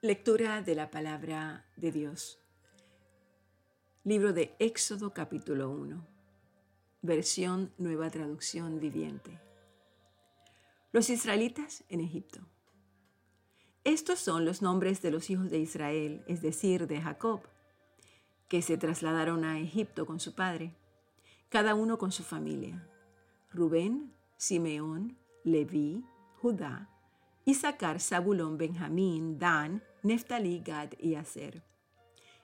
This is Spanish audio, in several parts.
Lectura de la palabra de Dios. Libro de Éxodo capítulo 1. Versión Nueva Traducción Viviente. Los israelitas en Egipto. Estos son los nombres de los hijos de Israel, es decir, de Jacob, que se trasladaron a Egipto con su padre, cada uno con su familia. Rubén, Simeón, Leví, Judá, Isaacar, Zabulón, Benjamín, Dan, Neftalí, Gad y Aser.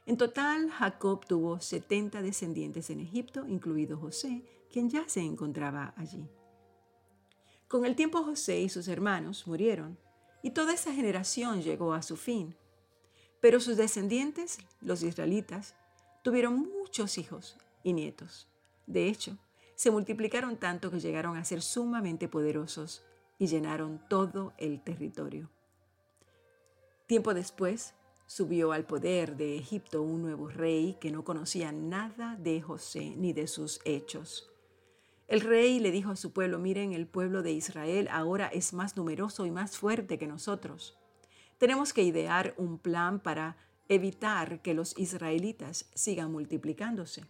En total, Jacob tuvo 70 descendientes en Egipto, incluido José, quien ya se encontraba allí. Con el tiempo José y sus hermanos murieron, y toda esa generación llegó a su fin. Pero sus descendientes, los israelitas, tuvieron muchos hijos y nietos. De hecho, se multiplicaron tanto que llegaron a ser sumamente poderosos y llenaron todo el territorio. Tiempo después, subió al poder de Egipto un nuevo rey que no conocía nada de José ni de sus hechos. El rey le dijo a su pueblo, miren, el pueblo de Israel ahora es más numeroso y más fuerte que nosotros. Tenemos que idear un plan para evitar que los israelitas sigan multiplicándose.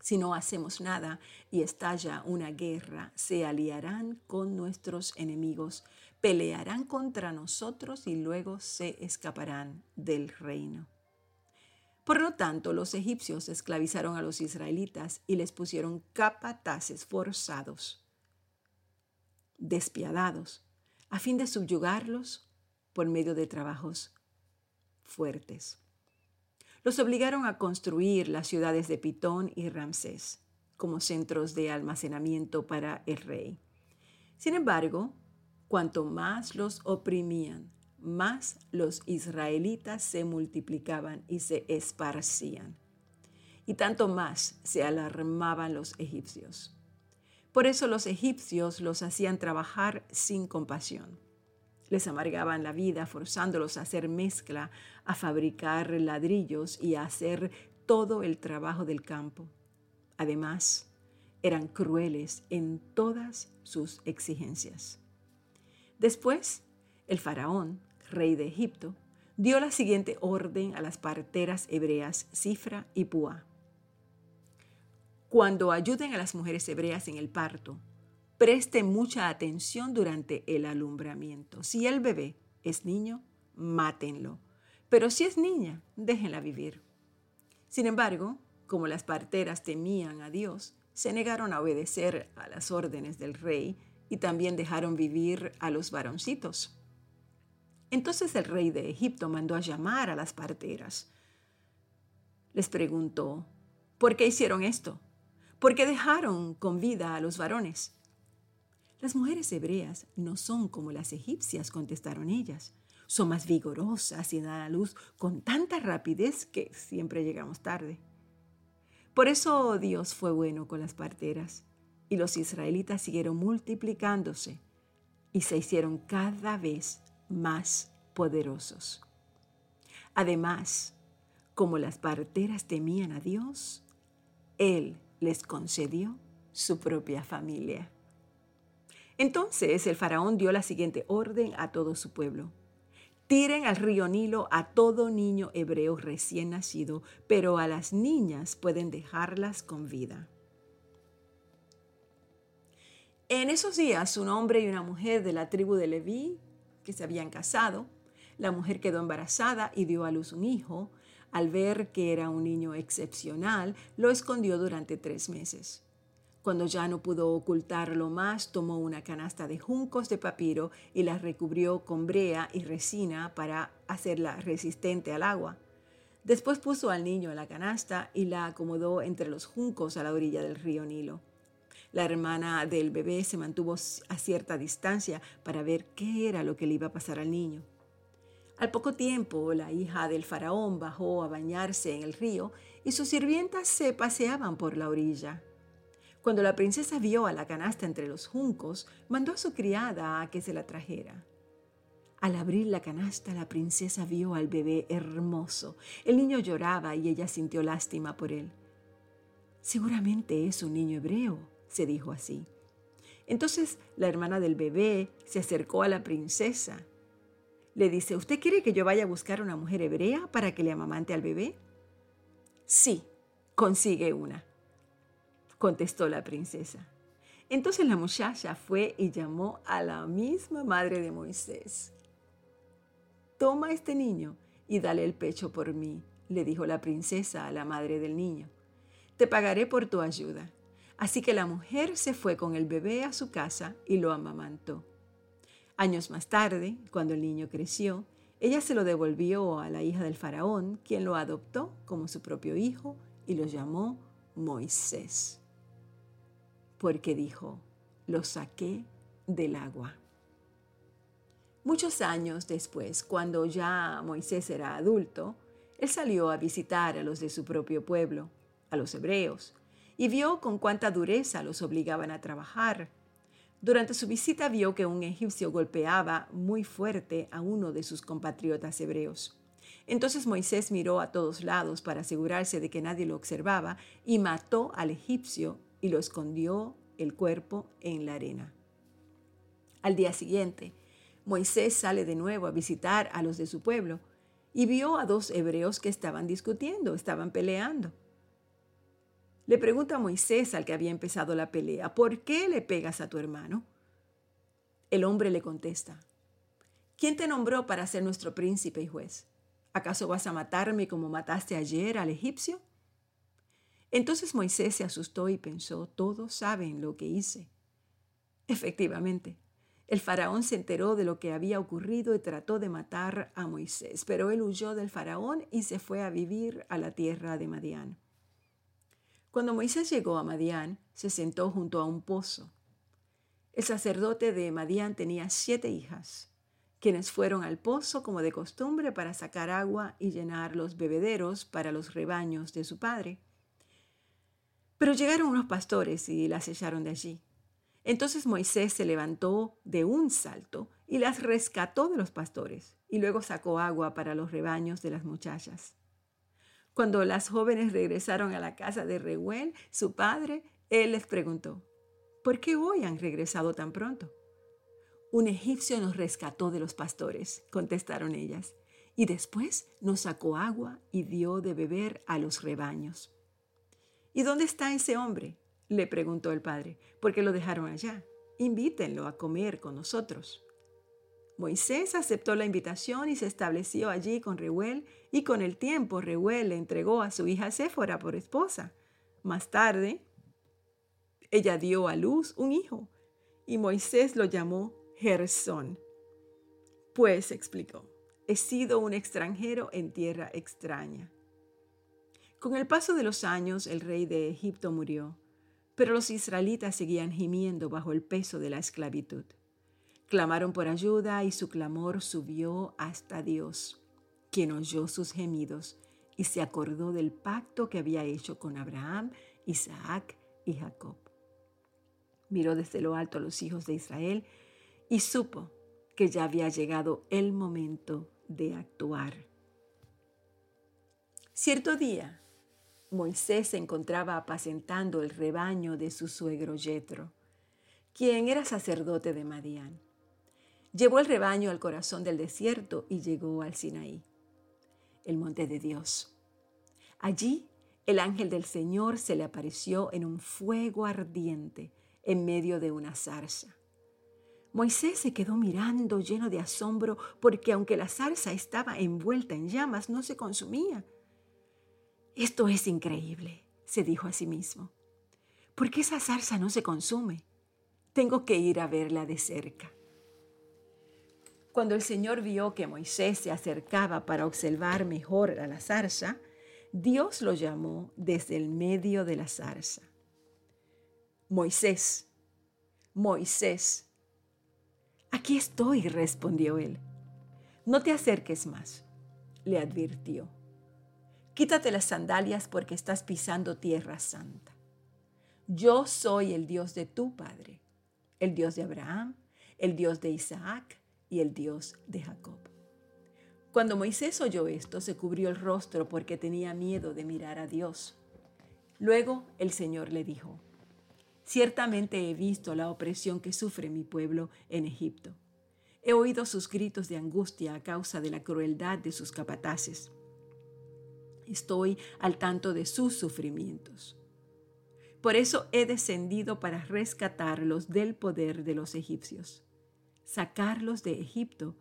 Si no hacemos nada y estalla una guerra, se aliarán con nuestros enemigos, pelearán contra nosotros y luego se escaparán del reino. Por lo tanto, los egipcios esclavizaron a los israelitas y les pusieron capataces forzados, despiadados, a fin de subyugarlos por medio de trabajos fuertes los obligaron a construir las ciudades de Pitón y Ramsés como centros de almacenamiento para el rey. Sin embargo, cuanto más los oprimían, más los israelitas se multiplicaban y se esparcían. Y tanto más se alarmaban los egipcios. Por eso los egipcios los hacían trabajar sin compasión les amargaban la vida forzándolos a hacer mezcla, a fabricar ladrillos y a hacer todo el trabajo del campo. Además, eran crueles en todas sus exigencias. Después, el faraón, rey de Egipto, dio la siguiente orden a las parteras hebreas Cifra y Púa. Cuando ayuden a las mujeres hebreas en el parto, Preste mucha atención durante el alumbramiento. Si el bebé es niño, mátenlo. Pero si es niña, déjenla vivir. Sin embargo, como las parteras temían a Dios, se negaron a obedecer a las órdenes del rey y también dejaron vivir a los varoncitos. Entonces el rey de Egipto mandó a llamar a las parteras. Les preguntó, ¿por qué hicieron esto? ¿Por qué dejaron con vida a los varones? Las mujeres hebreas no son como las egipcias, contestaron ellas. Son más vigorosas y dan a luz con tanta rapidez que siempre llegamos tarde. Por eso Dios fue bueno con las parteras y los israelitas siguieron multiplicándose y se hicieron cada vez más poderosos. Además, como las parteras temían a Dios, Él les concedió su propia familia. Entonces el faraón dio la siguiente orden a todo su pueblo. Tiren al río Nilo a todo niño hebreo recién nacido, pero a las niñas pueden dejarlas con vida. En esos días, un hombre y una mujer de la tribu de Leví, que se habían casado, la mujer quedó embarazada y dio a luz un hijo. Al ver que era un niño excepcional, lo escondió durante tres meses. Cuando ya no pudo ocultarlo más, tomó una canasta de juncos de papiro y la recubrió con brea y resina para hacerla resistente al agua. Después puso al niño en la canasta y la acomodó entre los juncos a la orilla del río Nilo. La hermana del bebé se mantuvo a cierta distancia para ver qué era lo que le iba a pasar al niño. Al poco tiempo, la hija del faraón bajó a bañarse en el río y sus sirvientas se paseaban por la orilla. Cuando la princesa vio a la canasta entre los juncos, mandó a su criada a que se la trajera. Al abrir la canasta, la princesa vio al bebé hermoso. El niño lloraba y ella sintió lástima por él. Seguramente es un niño hebreo, se dijo así. Entonces la hermana del bebé se acercó a la princesa. Le dice, ¿usted quiere que yo vaya a buscar una mujer hebrea para que le amamante al bebé? Sí, consigue una, contestó la princesa. Entonces la muchacha fue y llamó a la misma madre de Moisés. Toma este niño y dale el pecho por mí, le dijo la princesa a la madre del niño. Te pagaré por tu ayuda. Así que la mujer se fue con el bebé a su casa y lo amamantó. Años más tarde, cuando el niño creció, ella se lo devolvió a la hija del faraón, quien lo adoptó como su propio hijo y lo llamó Moisés. Porque dijo, lo saqué del agua. Muchos años después, cuando ya Moisés era adulto, él salió a visitar a los de su propio pueblo, a los hebreos, y vio con cuánta dureza los obligaban a trabajar. Durante su visita vio que un egipcio golpeaba muy fuerte a uno de sus compatriotas hebreos. Entonces Moisés miró a todos lados para asegurarse de que nadie lo observaba y mató al egipcio y lo escondió el cuerpo en la arena. Al día siguiente, Moisés sale de nuevo a visitar a los de su pueblo y vio a dos hebreos que estaban discutiendo, estaban peleando. Le pregunta a Moisés al que había empezado la pelea, ¿por qué le pegas a tu hermano? El hombre le contesta, ¿quién te nombró para ser nuestro príncipe y juez? ¿Acaso vas a matarme como mataste ayer al egipcio? Entonces Moisés se asustó y pensó, todos saben lo que hice. Efectivamente, el faraón se enteró de lo que había ocurrido y trató de matar a Moisés, pero él huyó del faraón y se fue a vivir a la tierra de Madián. Cuando Moisés llegó a Madián, se sentó junto a un pozo. El sacerdote de Madián tenía siete hijas, quienes fueron al pozo como de costumbre para sacar agua y llenar los bebederos para los rebaños de su padre. Pero llegaron unos pastores y las echaron de allí. Entonces Moisés se levantó de un salto y las rescató de los pastores y luego sacó agua para los rebaños de las muchachas. Cuando las jóvenes regresaron a la casa de Reuel, su padre, él les preguntó, ¿por qué hoy han regresado tan pronto? Un egipcio nos rescató de los pastores, contestaron ellas, y después nos sacó agua y dio de beber a los rebaños. ¿Y dónde está ese hombre? le preguntó el padre, ¿por qué lo dejaron allá? Invítenlo a comer con nosotros. Moisés aceptó la invitación y se estableció allí con Reuel, y con el tiempo Reuel le entregó a su hija Séfora por esposa. Más tarde, ella dio a luz un hijo, y Moisés lo llamó Gersón. Pues, explicó, he sido un extranjero en tierra extraña. Con el paso de los años, el rey de Egipto murió pero los israelitas seguían gimiendo bajo el peso de la esclavitud. Clamaron por ayuda y su clamor subió hasta Dios, quien oyó sus gemidos y se acordó del pacto que había hecho con Abraham, Isaac y Jacob. Miró desde lo alto a los hijos de Israel y supo que ya había llegado el momento de actuar. Cierto día, Moisés se encontraba apacentando el rebaño de su suegro Yetro, quien era sacerdote de Madián. Llevó el rebaño al corazón del desierto y llegó al Sinaí, el monte de Dios. Allí el ángel del Señor se le apareció en un fuego ardiente en medio de una zarza. Moisés se quedó mirando lleno de asombro porque aunque la zarza estaba envuelta en llamas, no se consumía. Esto es increíble, se dijo a sí mismo. ¿Por qué esa zarza no se consume? Tengo que ir a verla de cerca. Cuando el Señor vio que Moisés se acercaba para observar mejor a la zarza, Dios lo llamó desde el medio de la zarza. Moisés, Moisés. Aquí estoy, respondió él. No te acerques más, le advirtió. Quítate las sandalias porque estás pisando tierra santa. Yo soy el Dios de tu Padre, el Dios de Abraham, el Dios de Isaac y el Dios de Jacob. Cuando Moisés oyó esto, se cubrió el rostro porque tenía miedo de mirar a Dios. Luego el Señor le dijo, Ciertamente he visto la opresión que sufre mi pueblo en Egipto He oído sus gritos de angustia a causa de la crueldad de sus capataces. Estoy al tanto de sus sufrimientos. Por eso he descendido para rescatarlos del poder de los egipcios, sacarlos de Egipto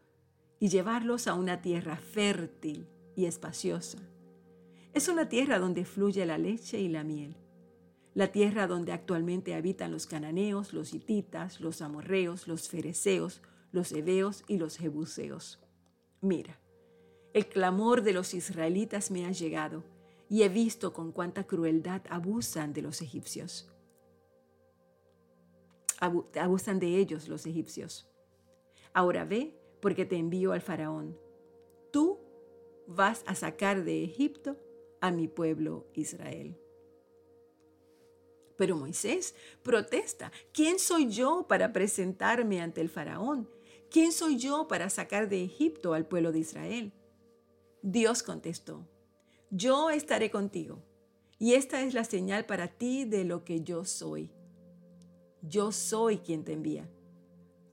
y llevarlos a una tierra fértil y espaciosa. Es una tierra donde fluye la leche y la miel, la tierra donde actualmente habitan los cananeos, los hititas, los amorreos, los fereceos, los heveos y los jebuseos. Mira, el clamor de los israelitas me ha llegado y he visto con cuánta crueldad abusan de los egipcios. abusan de ellos los egipcios. Ahora ve, porque te envío al faraón. Tú vas a sacar de Egipto a mi pueblo Israel. Pero Moisés protesta, ¿quién soy yo para presentarme ante el faraón? ¿Quién soy yo para sacar de Egipto al pueblo de Israel? Dios contestó, yo estaré contigo, y esta es la señal para ti de lo que yo soy. Yo soy quien te envía.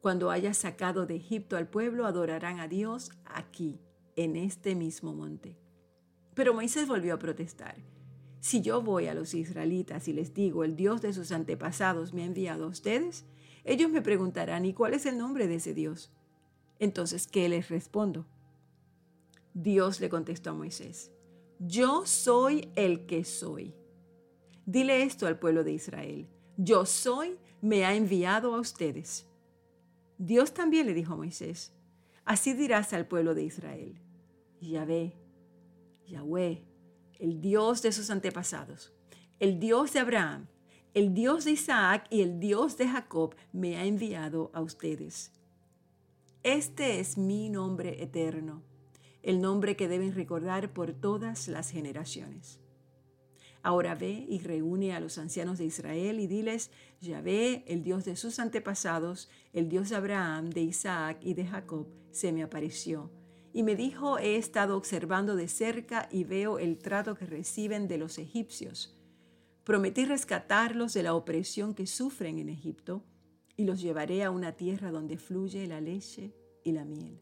Cuando hayas sacado de Egipto al pueblo, adorarán a Dios aquí, en este mismo monte. Pero Moisés volvió a protestar. Si yo voy a los israelitas y les digo, el Dios de sus antepasados me ha enviado a ustedes, ellos me preguntarán, ¿y cuál es el nombre de ese Dios? Entonces, ¿qué les respondo? Dios le contestó a Moisés, yo soy el que soy. Dile esto al pueblo de Israel, yo soy, me ha enviado a ustedes. Dios también le dijo a Moisés, así dirás al pueblo de Israel, Yahvé, Yahweh, el Dios de sus antepasados, el Dios de Abraham, el Dios de Isaac y el Dios de Jacob me ha enviado a ustedes. Este es mi nombre eterno, el nombre que deben recordar por todas las generaciones. Ahora ve y reúne a los ancianos de Israel y diles, Yahvé, el Dios de sus antepasados, el Dios de Abraham, de Isaac y de Jacob, se me apareció. Y me dijo, he estado observando de cerca y veo el trato que reciben de los egipcios Prometí rescatarlos de la opresión que sufren en Egipto y los llevaré a una tierra donde fluye la leche y la miel.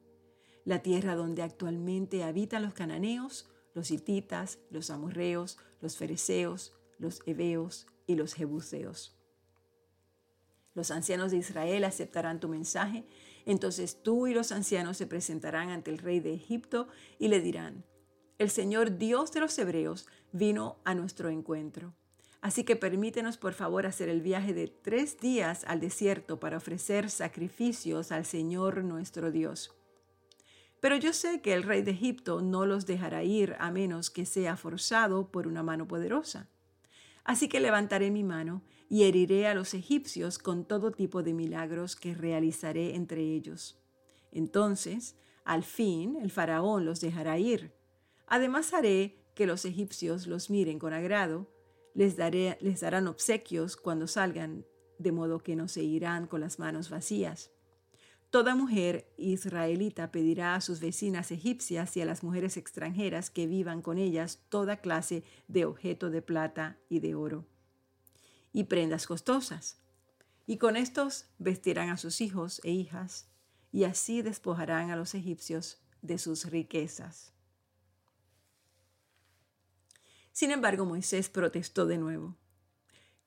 La tierra donde actualmente habitan los cananeos, los hititas, los amorreos, los fereceos, los heveos y los jebuseos. Los ancianos de Israel aceptarán tu mensaje, entonces tú y los ancianos se presentarán ante el rey de Egipto y le dirán, el Señor Dios de los hebreos vino a nuestro encuentro Así que permítenos por favor hacer el viaje de tres días al desierto para ofrecer sacrificios al Señor nuestro Dios. Pero yo sé que el rey de Egipto no los dejará ir a menos que sea forzado por una mano poderosa. Así que levantaré mi mano y heriré a los egipcios con todo tipo de milagros que realizaré entre ellos. Entonces, al fin, el faraón los dejará ir. Además haré que los egipcios los miren con agrado, les, daré, les darán obsequios cuando salgan, de modo que no se irán con las manos vacías. Toda mujer israelita pedirá a sus vecinas egipcias y a las mujeres extranjeras que vivan con ellas toda clase de objeto de plata y de oro y prendas costosas. Y con estos vestirán a sus hijos e hijas y así despojarán a los egipcios de sus riquezas. Sin embargo, Moisés protestó de nuevo.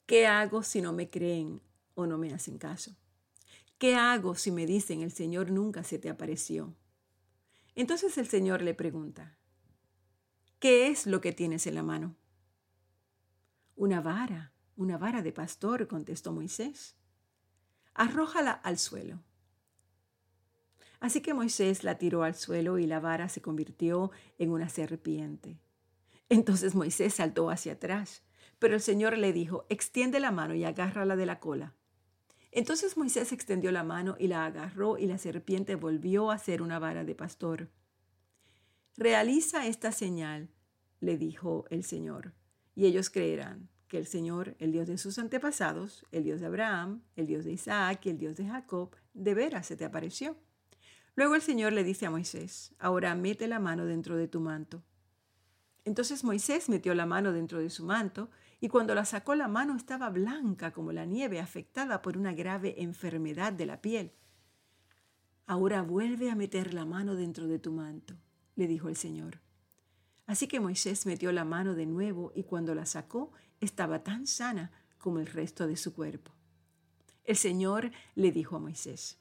¿Qué hago si no me creen o no me hacen caso? ¿Qué hago si me dicen el Señor nunca se te apareció? Entonces el Señor le pregunta, ¿qué es lo que tienes en la mano? Una vara, una vara de pastor, contestó Moisés. Arrójala al suelo. Así que Moisés la tiró al suelo y la vara se convirtió en una serpiente. Entonces Moisés saltó hacia atrás, pero el Señor le dijo, extiende la mano y agárrala de la cola. Entonces Moisés extendió la mano y la agarró y la serpiente volvió a ser una vara de pastor. Realiza esta señal, le dijo el Señor, y ellos creerán que el Señor, el Dios de sus antepasados, el Dios de Abraham, el Dios de Isaac y el Dios de Jacob, de veras se te apareció. Luego el Señor le dice a Moisés, ahora mete la mano dentro de tu manto. Entonces Moisés metió la mano dentro de su manto y cuando la sacó la mano estaba blanca como la nieve afectada por una grave enfermedad de la piel. Ahora vuelve a meter la mano dentro de tu manto, le dijo el Señor. Así que Moisés metió la mano de nuevo y cuando la sacó estaba tan sana como el resto de su cuerpo. El Señor le dijo a Moisés,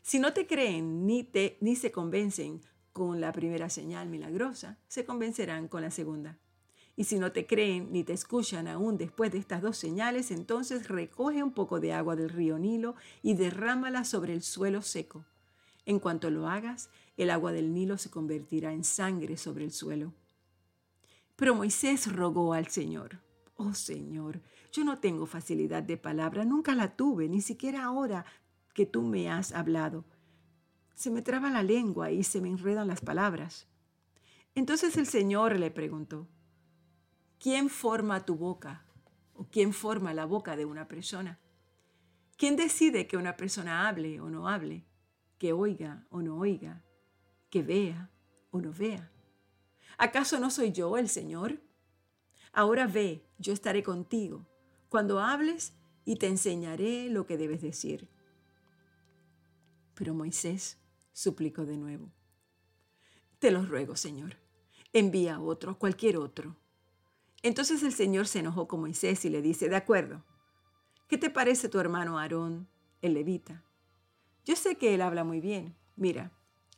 si no te creen ni, te, ni se convencen con la primera señal milagrosa, se convencerán con la segunda. Y si no te creen ni te escuchan aún después de estas dos señales, entonces recoge un poco de agua del río Nilo y derrámala sobre el suelo seco. En cuanto lo hagas, el agua del Nilo se convertirá en sangre sobre el suelo. Pero Moisés rogó al Señor, Oh Señor, yo no tengo facilidad de palabra, nunca la tuve, ni siquiera ahora que tú me has hablado. Se me traba la lengua y se me enredan las palabras. Entonces el Señor le preguntó, ¿quién forma tu boca? ¿O quién forma la boca de una persona? ¿Quién decide que una persona hable o no hable? Que oiga o no oiga? Que vea o no vea? ¿Acaso no soy yo el Señor? Ahora ve, yo estaré contigo cuando hables y te enseñaré lo que debes decir. Pero Moisés suplicó de nuevo. Te lo ruego, Señor, envía a otro, cualquier otro. Entonces el Señor se enojó con Moisés y le dice, de acuerdo, ¿qué te parece tu hermano Aarón, el levita? Yo sé que él habla muy bien. Mira,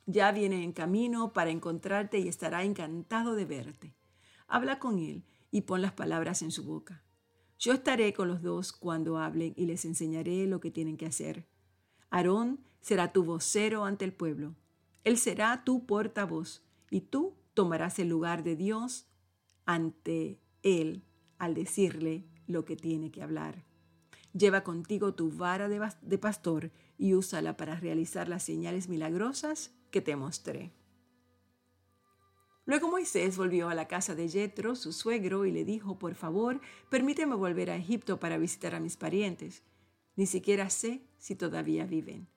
ya viene en camino para encontrarte y estará encantado de verte. Habla con él y pon las palabras en su boca. Yo estaré con los dos cuando hablen y les enseñaré lo que tienen que hacer. Aarón será tu vocero ante el pueblo. Él será tu portavoz y tú tomarás el lugar de Dios ante él al decirle lo que tiene que hablar. Lleva contigo tu vara de, pastor y úsala para realizar las señales milagrosas que te mostré. Luego Moisés volvió a la casa de Jetro, su suegro, y le dijo, por favor, permíteme volver a Egipto para visitar a mis parientes. Ni siquiera sé si todavía viven.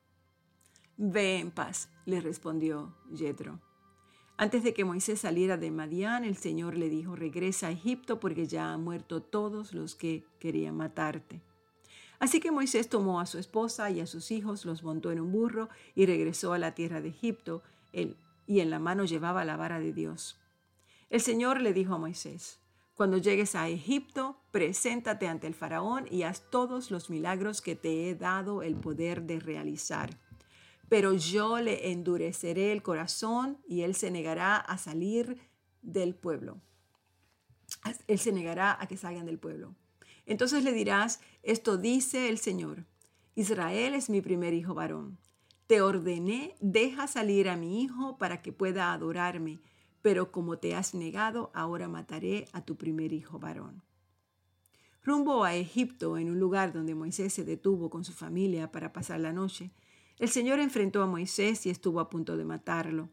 Ve en paz, le respondió Jetro. Antes de que Moisés saliera de Madián, el Señor le dijo, regresa a Egipto porque ya han muerto todos los que querían matarte. Así que Moisés tomó a su esposa y a sus hijos, los montó en un burro y regresó a la tierra de Egipto, y en la mano llevaba la vara de Dios. El Señor le dijo a Moisés, cuando llegues a Egipto, preséntate ante el faraón y haz todos los milagros que te he dado el poder de realizar pero yo le endureceré el corazón y él se negará a salir del pueblo. Él se negará a que salgan del pueblo. Entonces le dirás, esto dice el Señor, Israel es mi primer hijo varón. Te ordené, deja salir a mi hijo para que pueda adorarme, pero como te has negado, ahora mataré a tu primer hijo varón. Rumbo a Egipto, en un lugar donde Moisés se detuvo con su familia para pasar la noche, el Señor enfrentó a Moisés y estuvo a punto de matarlo.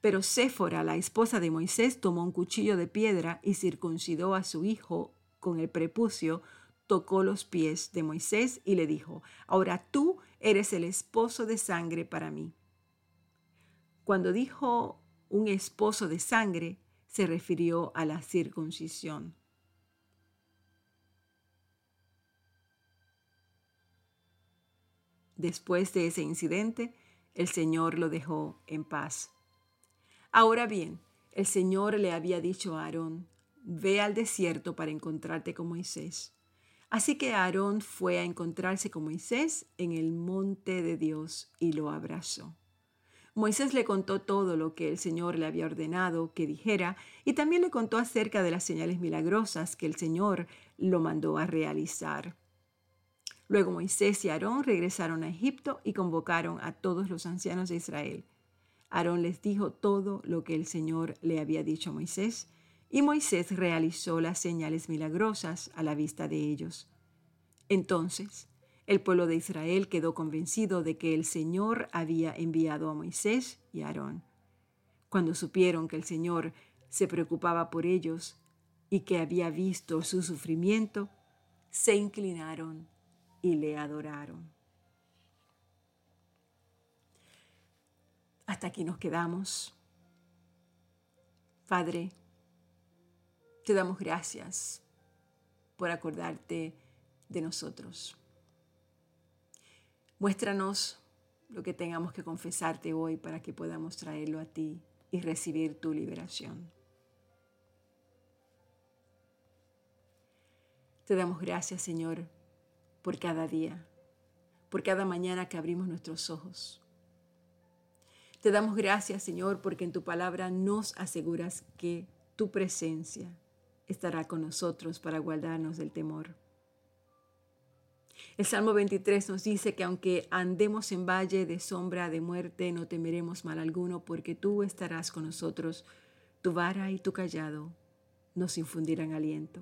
Pero Séfora, la esposa de Moisés, tomó un cuchillo de piedra y circuncidó a su hijo con el prepucio, tocó los pies de Moisés y le dijo, ahora tú eres el esposo de sangre para mí. Cuando dijo un esposo de sangre, se refirió a la circuncisión. Después de ese incidente, el Señor lo dejó en paz. Ahora bien, el Señor le había dicho a Aarón, ve al desierto para encontrarte con Moisés. Así que Aarón fue a encontrarse con Moisés en el monte de Dios y lo abrazó. Moisés le contó todo lo que el Señor le había ordenado que dijera y también le contó acerca de las señales milagrosas que el Señor lo mandó a realizar. Luego Moisés y Aarón regresaron a Egipto y convocaron a todos los ancianos de Israel. Aarón les dijo todo lo que el Señor le había dicho a Moisés, y Moisés realizó las señales milagrosas a la vista de ellos. Entonces, el pueblo de Israel quedó convencido de que el Señor había enviado a Moisés y Aarón. Cuando supieron que el Señor se preocupaba por ellos y que había visto su sufrimiento, se inclinaron y le adoraron. Hasta aquí nos quedamos. Padre, te damos gracias por acordarte de nosotros. Muéstranos lo que tengamos que confesarte hoy para que podamos traerlo a ti y recibir tu liberación. Te damos gracias, Señor, por cada día, por cada mañana que abrimos nuestros ojos. Te damos gracias, Señor, porque en tu palabra nos aseguras que tu presencia estará con nosotros para guardarnos del temor. El Salmo 23 nos dice que aunque andemos en valle de sombra de muerte, no temeremos mal alguno, porque tú estarás con nosotros, tu vara y tu callado nos infundirán aliento.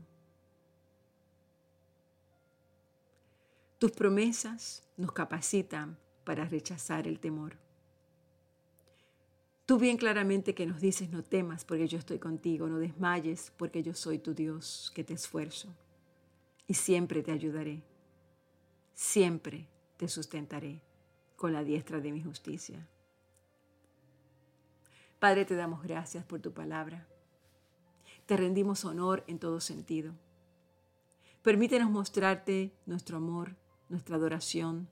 Tus promesas nos capacitan para rechazar el temor. Tú bien claramente que nos dices, no temas porque yo estoy contigo, no desmayes porque yo soy tu Dios, que te esfuerzo y siempre te ayudaré siempre te sustentaré con la diestra de mi justicia. Padre, te damos gracias por tu palabra. Te rendimos honor en todo sentido. Permítenos mostrarte nuestro amor, nuestra adoración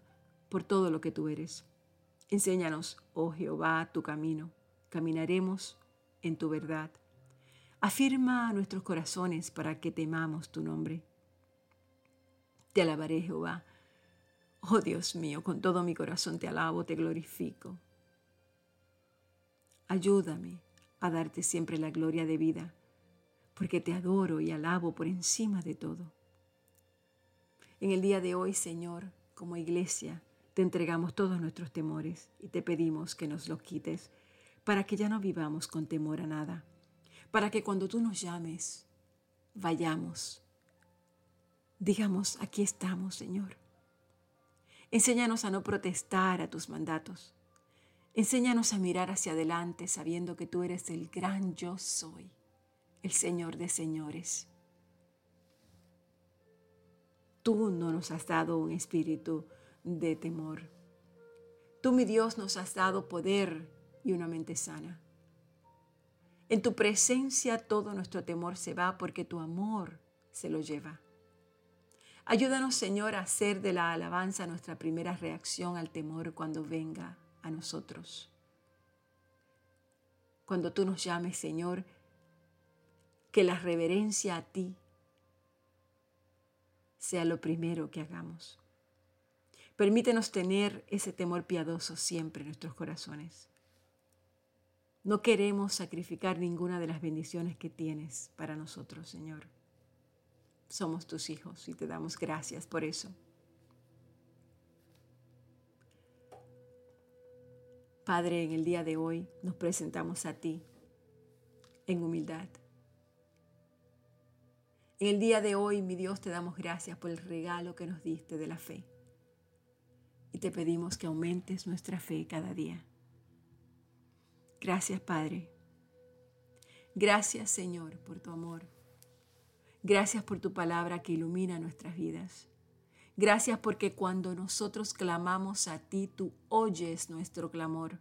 por todo lo que tú eres. Enséñanos, oh Jehová, tu camino. Caminaremos en tu verdad. Afirma nuestros corazones para que temamos tu nombre. Te alabaré, Jehová, Oh Dios mío, con todo mi corazón te alabo, te glorifico. Ayúdame a darte siempre la gloria de vida, porque te adoro y alabo por encima de todo. En el día de hoy, Señor, como iglesia, te entregamos todos nuestros temores y te pedimos que nos los quites para que ya no vivamos con temor a nada, para que cuando tú nos llames, vayamos. Digamos, aquí estamos, Señor. Enséñanos a no protestar a tus mandatos. Enséñanos a mirar hacia adelante sabiendo que tú eres el gran yo soy, el Señor de señores. Tú no nos has dado un espíritu de temor. Tú, mi Dios, nos has dado poder y una mente sana. En tu presencia todo nuestro temor se va porque tu amor se lo lleva. Ayúdanos, Señor, a hacer de la alabanza nuestra primera reacción al temor cuando venga a nosotros. Cuando tú nos llames, Señor, que la reverencia a ti sea lo primero que hagamos. Permítenos tener ese temor piadoso siempre en nuestros corazones. No queremos sacrificar ninguna de las bendiciones que tienes para nosotros, Señor somos tus hijos y te damos gracias por eso. Padre, en el día de hoy nos presentamos a ti en humildad. En el día de hoy, mi Dios, te damos gracias por el regalo que nos diste de la fe. Y te pedimos que aumentes nuestra fe cada día. Gracias, Padre. Gracias, Señor, por tu amor Gracias por tu palabra que ilumina nuestras vidas. Gracias porque cuando nosotros clamamos a ti, tú oyes nuestro clamor.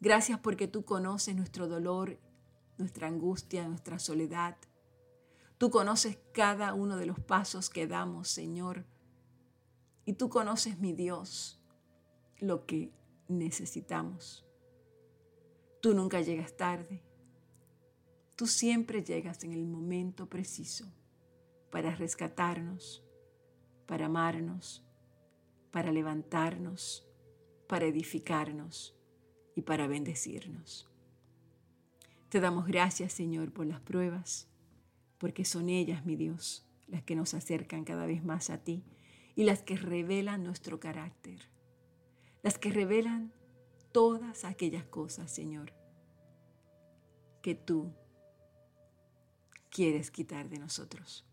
Gracias porque tú conoces nuestro dolor, nuestra angustia, nuestra soledad. Tú conoces cada uno de los pasos que damos, Señor. Y tú conoces, mi Dios, lo que necesitamos. Tú nunca llegas tarde. Tú siempre llegas en el momento preciso para rescatarnos, para amarnos, para levantarnos, para edificarnos y para bendecirnos. Te damos gracias, Señor, por las pruebas, porque son ellas, mi Dios, las que nos acercan cada vez más a ti y las que revelan nuestro carácter, las que revelan todas aquellas cosas, Señor, que tú quieres quitar de nosotros.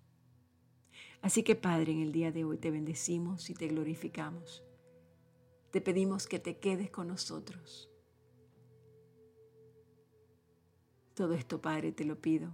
Así que Padre, en el día de hoy te bendecimos y te glorificamos. Te pedimos que te quedes con nosotros. Todo esto, Padre, te lo pido